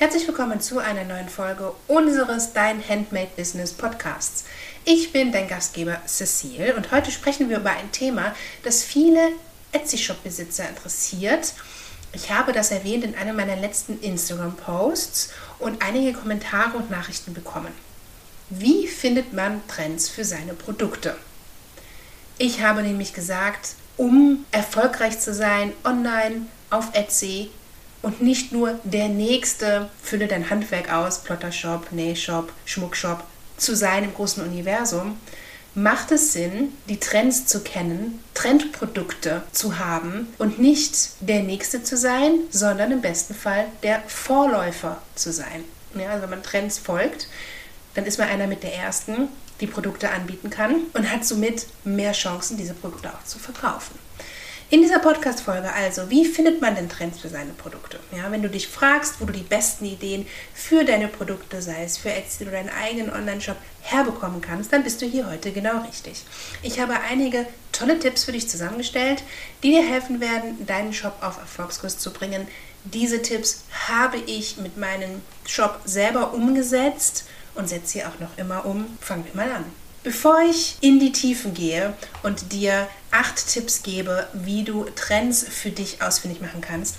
Herzlich willkommen zu einer neuen Folge unseres Dein Handmade Business Podcasts. Ich bin dein Gastgeber Cecile und heute sprechen wir über ein Thema, das viele Etsy-Shop-Besitzer interessiert. Ich habe das erwähnt in einem meiner letzten Instagram-Posts und einige Kommentare und Nachrichten bekommen. Wie findet man Trends für seine Produkte? Ich habe nämlich gesagt, um erfolgreich zu sein online auf Etsy, und nicht nur der nächste, fülle dein Handwerk aus, Plottershop, Nähshop, Schmuckshop, zu sein im großen Universum, macht es Sinn, die Trends zu kennen, Trendprodukte zu haben und nicht der Nächste zu sein, sondern im besten Fall der Vorläufer zu sein. Ja, also wenn man Trends folgt, dann ist man einer mit der Ersten, die Produkte anbieten kann und hat somit mehr Chancen, diese Produkte auch zu verkaufen. In dieser Podcast-Folge also, wie findet man denn Trends für seine Produkte? Ja, wenn du dich fragst, wo du die besten Ideen für deine Produkte, sei es für Etsy oder deinen eigenen Online-Shop, herbekommen kannst, dann bist du hier heute genau richtig. Ich habe einige tolle Tipps für dich zusammengestellt, die dir helfen werden, deinen Shop auf Erfolgskurs zu bringen. Diese Tipps habe ich mit meinem Shop selber umgesetzt und setze sie auch noch immer um. Fangen wir mal an. Bevor ich in die Tiefen gehe und dir acht Tipps gebe, wie du Trends für dich ausfindig machen kannst,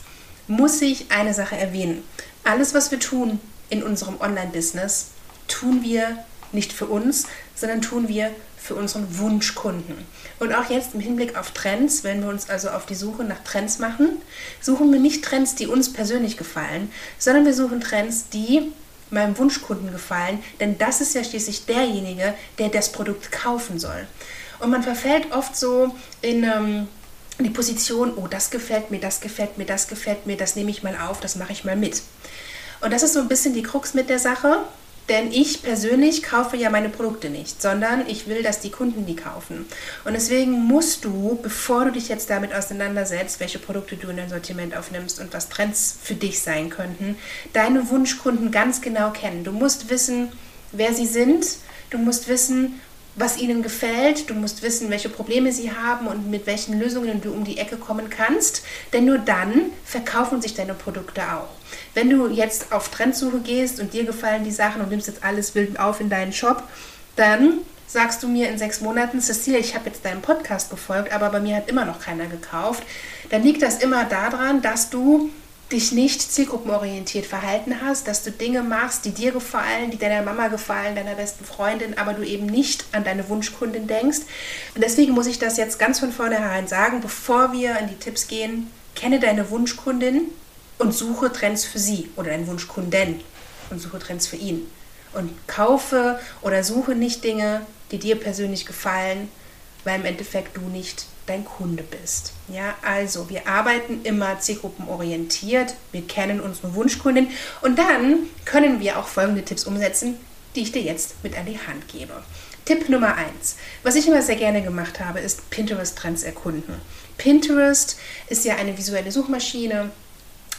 muss ich eine Sache erwähnen. Alles, was wir tun in unserem Online-Business, tun wir nicht für uns, sondern tun wir für unseren Wunschkunden. Und auch jetzt im Hinblick auf Trends, wenn wir uns also auf die Suche nach Trends machen, suchen wir nicht Trends, die uns persönlich gefallen, sondern wir suchen Trends, die meinem Wunschkunden gefallen, denn das ist ja schließlich derjenige, der das Produkt kaufen soll. Und man verfällt oft so in ähm, die Position, oh, das gefällt mir, das gefällt mir, das gefällt mir, das nehme ich mal auf, das mache ich mal mit. Und das ist so ein bisschen die Krux mit der Sache. Denn ich persönlich kaufe ja meine Produkte nicht, sondern ich will, dass die Kunden die kaufen. Und deswegen musst du, bevor du dich jetzt damit auseinandersetzt, welche Produkte du in dein Sortiment aufnimmst und was Trends für dich sein könnten, deine Wunschkunden ganz genau kennen. Du musst wissen, wer sie sind. Du musst wissen, was ihnen gefällt. Du musst wissen, welche Probleme sie haben und mit welchen Lösungen du um die Ecke kommen kannst. Denn nur dann verkaufen sich deine Produkte auch. Wenn du jetzt auf Trendsuche gehst und dir gefallen die Sachen und nimmst jetzt alles wild auf in deinen Shop, dann sagst du mir in sechs Monaten, Cecilia, ich habe jetzt deinen Podcast gefolgt, aber bei mir hat immer noch keiner gekauft, dann liegt das immer daran, dass du dich nicht zielgruppenorientiert verhalten hast, dass du Dinge machst, die dir gefallen, die deiner Mama gefallen, deiner besten Freundin, aber du eben nicht an deine Wunschkundin denkst. Und deswegen muss ich das jetzt ganz von vornherein sagen, bevor wir in die Tipps gehen, kenne deine Wunschkundin und suche Trends für sie oder deinen Wunschkunden und suche Trends für ihn. Und kaufe oder suche nicht Dinge, die dir persönlich gefallen, weil im Endeffekt du nicht dein Kunde bist. Ja, also wir arbeiten immer zielgruppenorientiert, wir kennen unsere Wunschkundin und dann können wir auch folgende Tipps umsetzen, die ich dir jetzt mit an die Hand gebe. Tipp Nummer 1. Was ich immer sehr gerne gemacht habe, ist Pinterest-Trends erkunden. Pinterest ist ja eine visuelle Suchmaschine,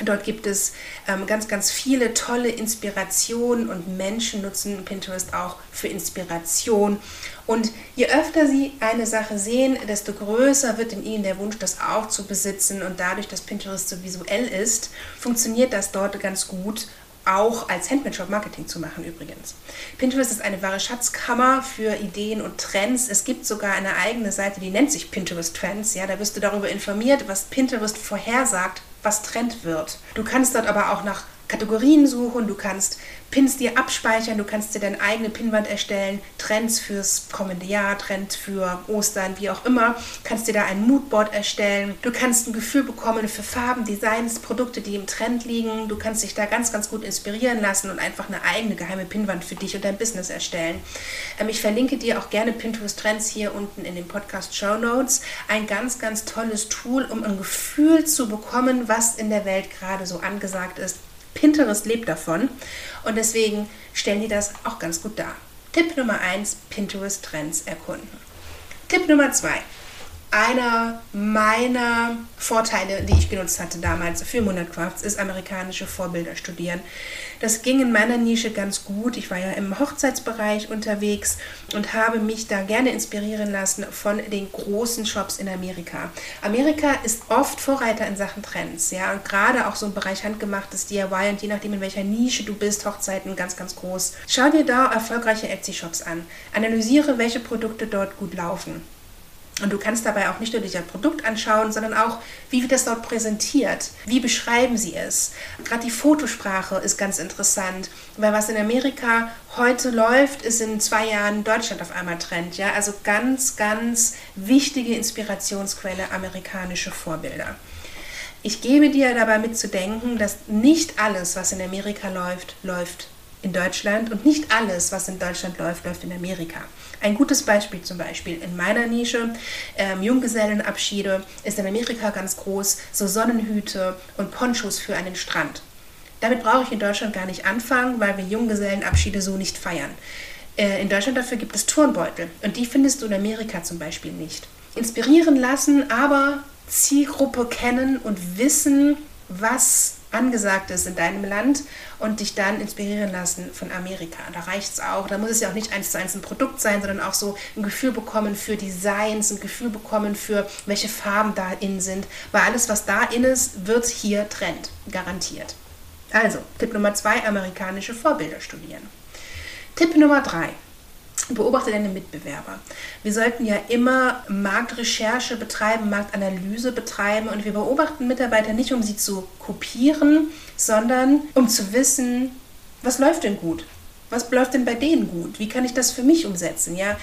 Dort gibt es ähm, ganz, ganz viele tolle Inspirationen und Menschen nutzen Pinterest auch für Inspiration. Und je öfter sie eine Sache sehen, desto größer wird in ihnen der Wunsch, das auch zu besitzen. Und dadurch, dass Pinterest so visuell ist, funktioniert das dort ganz gut auch als Handmade-Shop-Marketing zu machen übrigens. Pinterest ist eine wahre Schatzkammer für Ideen und Trends. Es gibt sogar eine eigene Seite, die nennt sich Pinterest Trends. Ja, da wirst du darüber informiert, was Pinterest vorhersagt, was Trend wird. Du kannst dort aber auch nach Kategorien suchen, du kannst Pins dir abspeichern, du kannst dir deine eigene Pinwand erstellen, Trends fürs kommende Jahr, Trends für Ostern, wie auch immer, kannst dir da ein Moodboard erstellen, du kannst ein Gefühl bekommen für Farben, Designs, Produkte, die im Trend liegen, du kannst dich da ganz, ganz gut inspirieren lassen und einfach eine eigene geheime Pinwand für dich und dein Business erstellen. Ähm, ich verlinke dir auch gerne Pinterest Trends hier unten in den Podcast Show Notes, ein ganz, ganz tolles Tool, um ein Gefühl zu bekommen, was in der Welt gerade so angesagt ist Pinterest lebt davon und deswegen stellen die das auch ganz gut dar. Tipp Nummer 1, Pinterest Trends erkunden. Tipp Nummer 2, einer meiner Vorteile, die ich genutzt hatte damals für Monat Crafts, ist amerikanische Vorbilder studieren. Das ging in meiner Nische ganz gut. Ich war ja im Hochzeitsbereich unterwegs und habe mich da gerne inspirieren lassen von den großen Shops in Amerika. Amerika ist oft Vorreiter in Sachen Trends, ja, und gerade auch so im Bereich handgemachtes DIY und je nachdem in welcher Nische du bist, Hochzeiten ganz, ganz groß. Schau dir da erfolgreiche Etsy-Shops an. Analysiere, welche Produkte dort gut laufen. Und du kannst dabei auch nicht nur das Produkt anschauen, sondern auch, wie wird das dort präsentiert? Wie beschreiben sie es? Gerade die Fotosprache ist ganz interessant, weil was in Amerika heute läuft, ist in zwei Jahren Deutschland auf einmal Trend. Ja? Also ganz, ganz wichtige Inspirationsquelle amerikanische Vorbilder. Ich gebe dir dabei mitzudenken, dass nicht alles, was in Amerika läuft, läuft in Deutschland und nicht alles, was in Deutschland läuft, läuft in Amerika. Ein gutes Beispiel zum Beispiel in meiner Nische, ähm, Junggesellenabschiede, ist in Amerika ganz groß, so Sonnenhüte und Ponchos für einen Strand. Damit brauche ich in Deutschland gar nicht anfangen, weil wir Junggesellenabschiede so nicht feiern. Äh, in Deutschland dafür gibt es Turnbeutel und die findest du in Amerika zum Beispiel nicht. Inspirieren lassen, aber Zielgruppe kennen und wissen, was angesagt ist in deinem Land und dich dann inspirieren lassen von Amerika. Da reicht es auch. Da muss es ja auch nicht eins zu eins ein Produkt sein, sondern auch so ein Gefühl bekommen für Designs, ein Gefühl bekommen für welche Farben da in sind. Weil alles, was da in ist, wird hier Trend. Garantiert. Also, Tipp Nummer zwei, amerikanische Vorbilder studieren. Tipp Nummer drei, Beobachte deine Mitbewerber. Wir sollten ja immer Marktrecherche betreiben, Marktanalyse betreiben und wir beobachten Mitarbeiter nicht, um sie zu kopieren, sondern um zu wissen, was läuft denn gut? Was läuft denn bei denen gut? Wie kann ich das für mich umsetzen? Ja,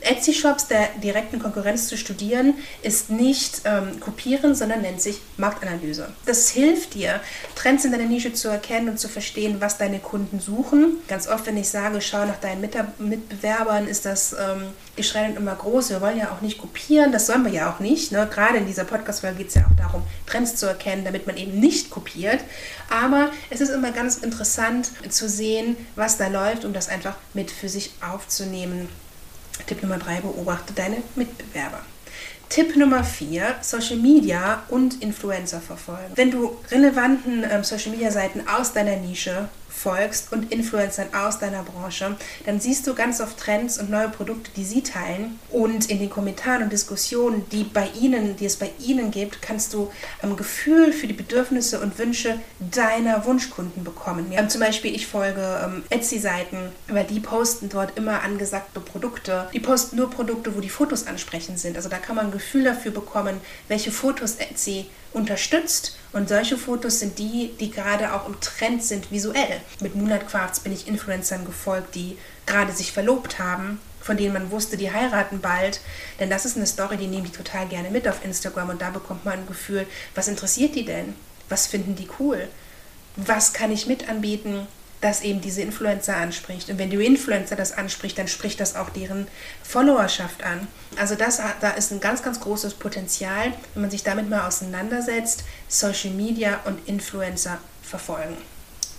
Etsy-Shops der direkten Konkurrenz zu studieren, ist nicht ähm, kopieren, sondern nennt sich Marktanalyse. Das hilft dir, Trends in deiner Nische zu erkennen und zu verstehen, was deine Kunden suchen. Ganz oft, wenn ich sage, schau nach deinen Mitbewerbern, ist das ähm, Geschrei immer groß. Wir wollen ja auch nicht kopieren, das sollen wir ja auch nicht. Ne? Gerade in dieser Podcast-Folge geht es ja auch darum, Trends zu erkennen, damit man eben nicht kopiert. Aber es ist immer ganz interessant zu sehen, was da läuft, um das einfach mit für sich aufzunehmen. Tipp Nummer drei, beobachte deine Mitbewerber. Tipp Nummer vier, Social Media und Influencer verfolgen. Wenn du relevanten ähm, Social Media Seiten aus deiner Nische folgst und Influencern aus deiner Branche, dann siehst du ganz oft Trends und neue Produkte, die sie teilen. Und in den Kommentaren und Diskussionen, die bei ihnen, die es bei ihnen gibt, kannst du ein Gefühl für die Bedürfnisse und Wünsche deiner Wunschkunden bekommen. Ja, zum Beispiel, ich folge ähm, Etsy-Seiten, weil die posten dort immer angesagte Produkte. Die posten nur Produkte, wo die Fotos ansprechend sind. Also da kann man ein Gefühl dafür bekommen, welche Fotos Etsy unterstützt. Und solche Fotos sind die, die gerade auch im Trend sind visuell. Mit Moonlight Crafts bin ich Influencern gefolgt, die gerade sich verlobt haben, von denen man wusste, die heiraten bald. Denn das ist eine Story, die nehme ich total gerne mit auf Instagram und da bekommt man ein Gefühl, was interessiert die denn? Was finden die cool? Was kann ich mit anbieten? das eben diese Influencer anspricht. Und wenn die Influencer das anspricht, dann spricht das auch deren Followerschaft an. Also das, da ist ein ganz, ganz großes Potenzial, wenn man sich damit mal auseinandersetzt, Social Media und Influencer verfolgen.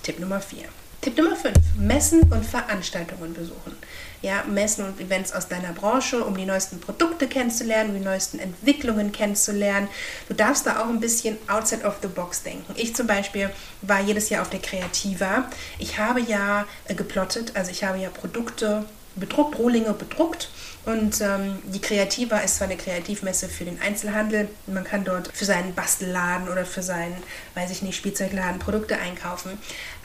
Tipp Nummer 4. Tipp Nummer 5. Messen und Veranstaltungen besuchen. Ja, Messen und Events aus deiner Branche, um die neuesten Produkte kennenzulernen, um die neuesten Entwicklungen kennenzulernen. Du darfst da auch ein bisschen outside of the box denken. Ich zum Beispiel war jedes Jahr auf der Creativa. Ich habe ja äh, geplottet, also ich habe ja Produkte bedruckt, Rohlinge bedruckt und ähm, die Kreativa ist zwar eine Kreativmesse für den Einzelhandel. Man kann dort für seinen Bastelladen oder für seinen, weiß ich nicht, Spielzeugladen Produkte einkaufen.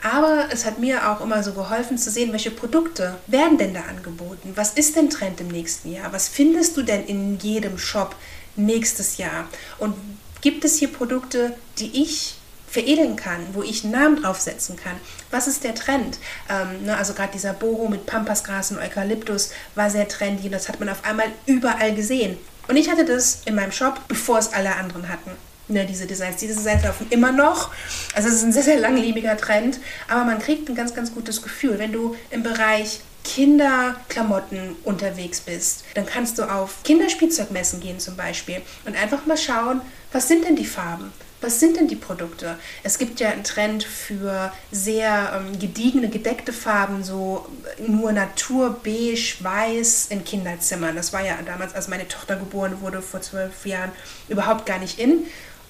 Aber es hat mir auch immer so geholfen zu sehen, welche Produkte werden denn da angeboten? Was ist denn Trend im nächsten Jahr? Was findest du denn in jedem Shop nächstes Jahr? Und gibt es hier Produkte, die ich veredeln kann, wo ich einen Namen draufsetzen kann. Was ist der Trend? Ähm, ne, also gerade dieser Boho mit Pampasgras und Eukalyptus war sehr trendy und das hat man auf einmal überall gesehen. Und ich hatte das in meinem Shop, bevor es alle anderen hatten. Ne, diese Designs. Diese Designs laufen immer noch. Also es ist ein sehr, sehr langlebiger Trend. Aber man kriegt ein ganz, ganz gutes Gefühl. Wenn du im Bereich Kinderklamotten unterwegs bist, dann kannst du auf Kinderspielzeugmessen gehen zum Beispiel und einfach mal schauen, was sind denn die Farben? Was sind denn die Produkte? Es gibt ja einen Trend für sehr ähm, gediegene, gedeckte Farben, so nur Natur, beige, weiß in Kinderzimmern. Das war ja damals, als meine Tochter geboren wurde, vor zwölf Jahren, überhaupt gar nicht in.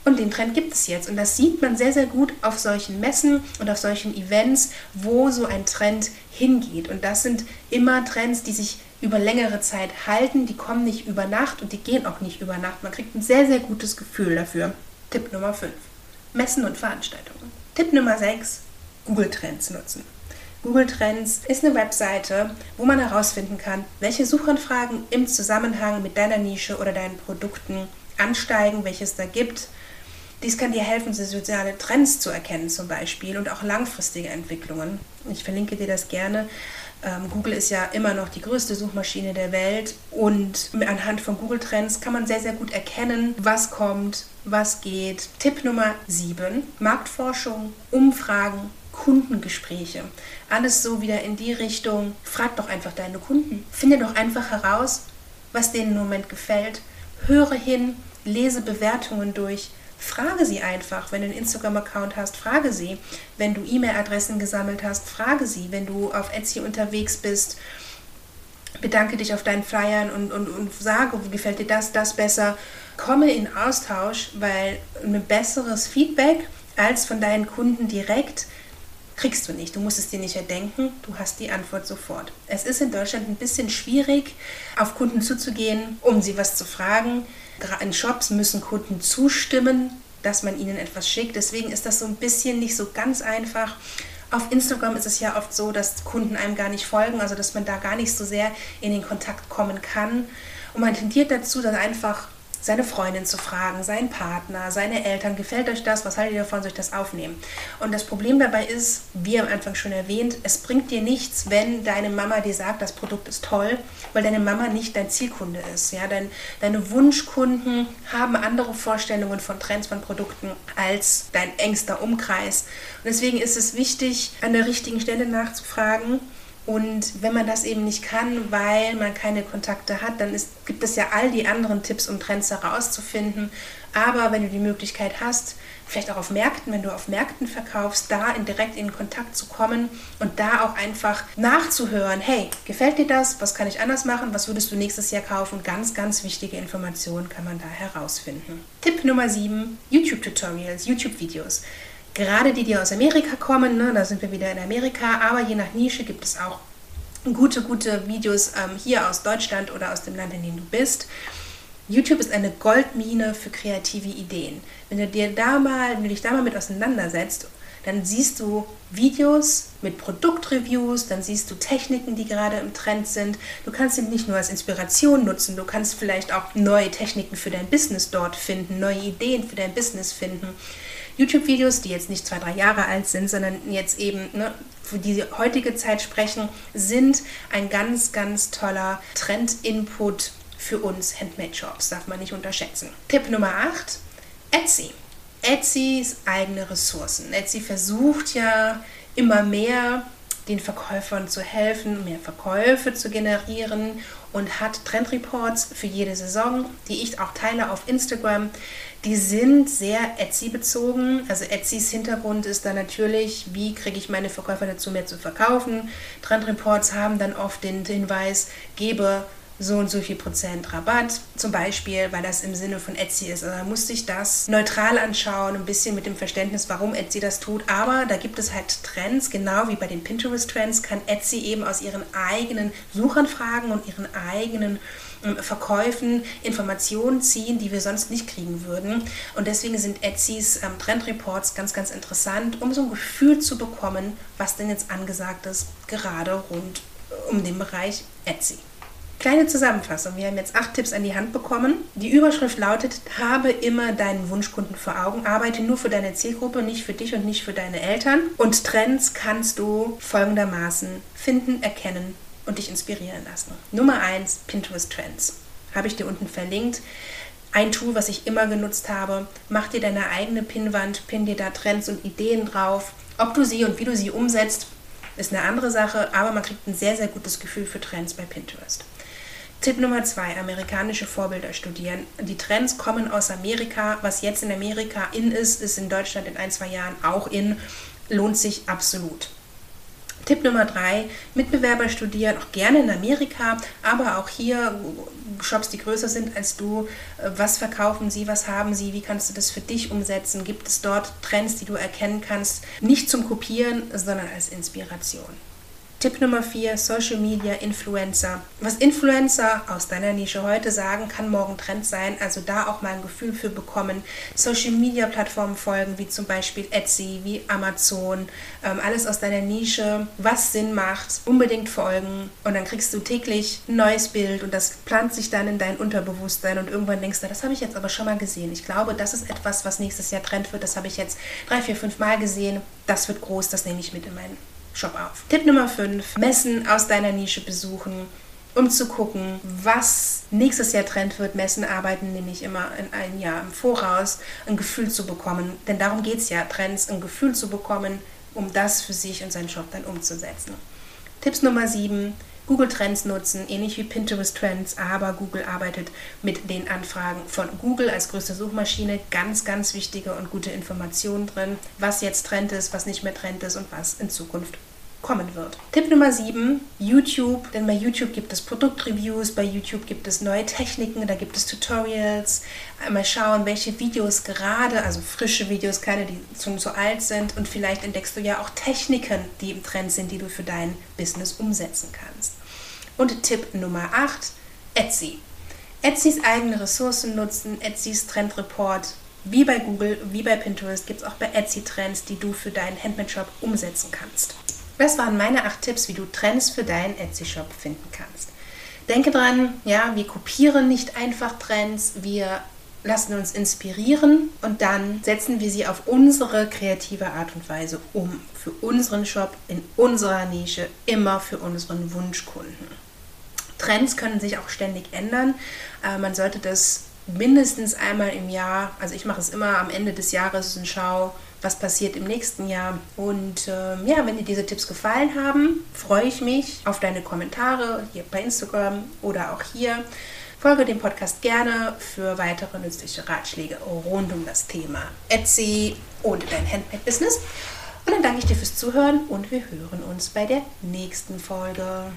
Und den Trend gibt es jetzt. Und das sieht man sehr, sehr gut auf solchen Messen und auf solchen Events, wo so ein Trend hingeht. Und das sind immer Trends, die sich über längere Zeit halten. Die kommen nicht über Nacht und die gehen auch nicht über Nacht. Man kriegt ein sehr, sehr gutes Gefühl dafür. Tipp Nummer 5. Messen und Veranstaltungen. Tipp Nummer 6. Google Trends nutzen. Google Trends ist eine Webseite, wo man herausfinden kann, welche Suchanfragen im Zusammenhang mit deiner Nische oder deinen Produkten ansteigen, welche es da gibt. Dies kann dir helfen, soziale Trends zu erkennen zum Beispiel und auch langfristige Entwicklungen. Ich verlinke dir das gerne. Ähm, Google ist ja immer noch die größte Suchmaschine der Welt und anhand von Google Trends kann man sehr, sehr gut erkennen, was kommt, was geht. Tipp Nummer 7, Marktforschung, Umfragen, Kundengespräche. Alles so wieder in die Richtung, frag doch einfach deine Kunden. Finde doch einfach heraus, was denen im Moment gefällt. Höre hin, lese Bewertungen durch Frage sie einfach, wenn du einen Instagram-Account hast, frage sie. Wenn du E-Mail-Adressen gesammelt hast, frage sie. Wenn du auf Etsy unterwegs bist, bedanke dich auf deinen Flyern und, und, und sage, gefällt dir das, das besser. Komme in Austausch, weil ein besseres Feedback als von deinen Kunden direkt kriegst du nicht. Du musst es dir nicht erdenken, du hast die Antwort sofort. Es ist in Deutschland ein bisschen schwierig, auf Kunden zuzugehen, um sie was zu fragen. In Shops müssen Kunden zustimmen, dass man ihnen etwas schickt. Deswegen ist das so ein bisschen nicht so ganz einfach. Auf Instagram ist es ja oft so, dass Kunden einem gar nicht folgen, also dass man da gar nicht so sehr in den Kontakt kommen kann. Und man tendiert dazu, dann einfach seine Freundin zu fragen, seinen Partner, seine Eltern, gefällt euch das, was haltet ihr davon, soll ich das aufnehmen? Und das Problem dabei ist, wie am Anfang schon erwähnt, es bringt dir nichts, wenn deine Mama dir sagt, das Produkt ist toll, weil deine Mama nicht dein Zielkunde ist. Ja? Dein, deine Wunschkunden haben andere Vorstellungen von Trends, von Produkten als dein engster Umkreis. Und deswegen ist es wichtig, an der richtigen Stelle nachzufragen und wenn man das eben nicht kann, weil man keine Kontakte hat, dann ist, gibt es ja all die anderen Tipps, um Trends herauszufinden. Aber wenn du die Möglichkeit hast, vielleicht auch auf Märkten, wenn du auf Märkten verkaufst, da in, direkt in Kontakt zu kommen und da auch einfach nachzuhören, hey, gefällt dir das? Was kann ich anders machen? Was würdest du nächstes Jahr kaufen? Ganz, ganz wichtige Informationen kann man da herausfinden. Tipp Nummer 7, YouTube-Tutorials, YouTube-Videos. Gerade die, die aus Amerika kommen, ne, da sind wir wieder in Amerika, aber je nach Nische gibt es auch gute, gute Videos ähm, hier aus Deutschland oder aus dem Land, in dem du bist. YouTube ist eine Goldmine für kreative Ideen. Wenn du, dir da mal, wenn du dich da mal mit auseinandersetzt, dann siehst du Videos mit Produktreviews, dann siehst du Techniken, die gerade im Trend sind. Du kannst sie nicht nur als Inspiration nutzen, du kannst vielleicht auch neue Techniken für dein Business dort finden, neue Ideen für dein Business finden. YouTube-Videos, die jetzt nicht zwei, drei Jahre alt sind, sondern jetzt eben ne, für die heutige Zeit sprechen, sind ein ganz, ganz toller Trend-Input für uns Handmade-Shops. Darf man nicht unterschätzen. Tipp Nummer 8, Etsy. Etsys eigene Ressourcen. Etsy versucht ja immer mehr den Verkäufern zu helfen, mehr Verkäufe zu generieren und hat Trendreports für jede Saison, die ich auch teile auf Instagram. Die sind sehr Etsy bezogen. Also Etsys Hintergrund ist dann natürlich, wie kriege ich meine Verkäufer dazu, mehr zu verkaufen. Trendreports haben dann oft den Hinweis, gebe so und so viel Prozent Rabatt, zum Beispiel, weil das im Sinne von Etsy ist. Also man muss sich das neutral anschauen, ein bisschen mit dem Verständnis, warum Etsy das tut. Aber da gibt es halt Trends, genau wie bei den Pinterest-Trends, kann Etsy eben aus ihren eigenen Suchanfragen und ihren eigenen Verkäufen Informationen ziehen, die wir sonst nicht kriegen würden. Und deswegen sind Etsys ähm, Trendreports ganz, ganz interessant, um so ein Gefühl zu bekommen, was denn jetzt angesagt ist, gerade rund um den Bereich Etsy. Kleine Zusammenfassung. Wir haben jetzt acht Tipps an die Hand bekommen. Die Überschrift lautet, habe immer deinen Wunschkunden vor Augen, arbeite nur für deine Zielgruppe, nicht für dich und nicht für deine Eltern. Und Trends kannst du folgendermaßen finden, erkennen und dich inspirieren lassen. Nummer eins Pinterest Trends. Habe ich dir unten verlinkt. Ein Tool, was ich immer genutzt habe. Mach dir deine eigene Pinnwand, pin dir da Trends und Ideen drauf. Ob du sie und wie du sie umsetzt, ist eine andere Sache, aber man kriegt ein sehr, sehr gutes Gefühl für Trends bei Pinterest. Tipp Nummer zwei, amerikanische Vorbilder studieren. Die Trends kommen aus Amerika. Was jetzt in Amerika in ist, ist in Deutschland in ein, zwei Jahren auch in. Lohnt sich absolut. Tipp Nummer drei, Mitbewerber studieren, auch gerne in Amerika, aber auch hier Shops, die größer sind als du. Was verkaufen sie, was haben sie, wie kannst du das für dich umsetzen? Gibt es dort Trends, die du erkennen kannst? Nicht zum Kopieren, sondern als Inspiration. Tipp Nummer 4, Social Media Influencer. Was Influencer aus deiner Nische heute sagen, kann morgen Trend sein. Also da auch mal ein Gefühl für bekommen. Social Media Plattformen folgen, wie zum Beispiel Etsy, wie Amazon. Ähm, alles aus deiner Nische, was Sinn macht, unbedingt folgen. Und dann kriegst du täglich ein neues Bild und das plant sich dann in dein Unterbewusstsein. Und irgendwann denkst du, das habe ich jetzt aber schon mal gesehen. Ich glaube, das ist etwas, was nächstes Jahr Trend wird. Das habe ich jetzt drei, vier, fünf Mal gesehen. Das wird groß, das nehme ich mit in meinen Shop auf. Tipp Nummer 5. Messen aus deiner Nische besuchen, um zu gucken, was nächstes Jahr Trend wird. Messen arbeiten nämlich immer in ein Jahr im Voraus, ein Gefühl zu bekommen. Denn darum geht es ja, Trends, ein Gefühl zu bekommen, um das für sich und seinen Shop dann umzusetzen. Tipps Nummer 7. Google Trends nutzen, ähnlich wie Pinterest Trends, aber Google arbeitet mit den Anfragen von Google als größte Suchmaschine. Ganz, ganz wichtige und gute Informationen drin, was jetzt Trend ist, was nicht mehr Trend ist und was in Zukunft kommen wird. Tipp Nummer 7, YouTube. Denn bei YouTube gibt es Produktreviews, bei YouTube gibt es neue Techniken, da gibt es Tutorials. Mal schauen, welche Videos gerade, also frische Videos, keine, die schon so alt sind. Und vielleicht entdeckst du ja auch Techniken, die im Trend sind, die du für dein Business umsetzen kannst. Und Tipp Nummer 8, Etsy. Etsys eigene Ressourcen nutzen, Etsys Trendreport wie bei Google, wie bei Pinterest gibt es auch bei Etsy Trends, die du für deinen Handmade-Shop umsetzen kannst. Das waren meine acht Tipps, wie du Trends für deinen Etsy-Shop finden kannst. Denke dran, ja, wir kopieren nicht einfach Trends, wir lassen uns inspirieren und dann setzen wir sie auf unsere kreative Art und Weise um. Für unseren Shop, in unserer Nische, immer für unseren Wunschkunden. Trends können sich auch ständig ändern. Äh, man sollte das mindestens einmal im Jahr, also ich mache es immer am Ende des Jahres, eine Schau, was passiert im nächsten Jahr. Und äh, ja, wenn dir diese Tipps gefallen haben, freue ich mich auf deine Kommentare hier bei Instagram oder auch hier. Folge dem Podcast gerne für weitere nützliche Ratschläge rund um das Thema Etsy und dein Handmade-Business. Und dann danke ich dir fürs Zuhören und wir hören uns bei der nächsten Folge.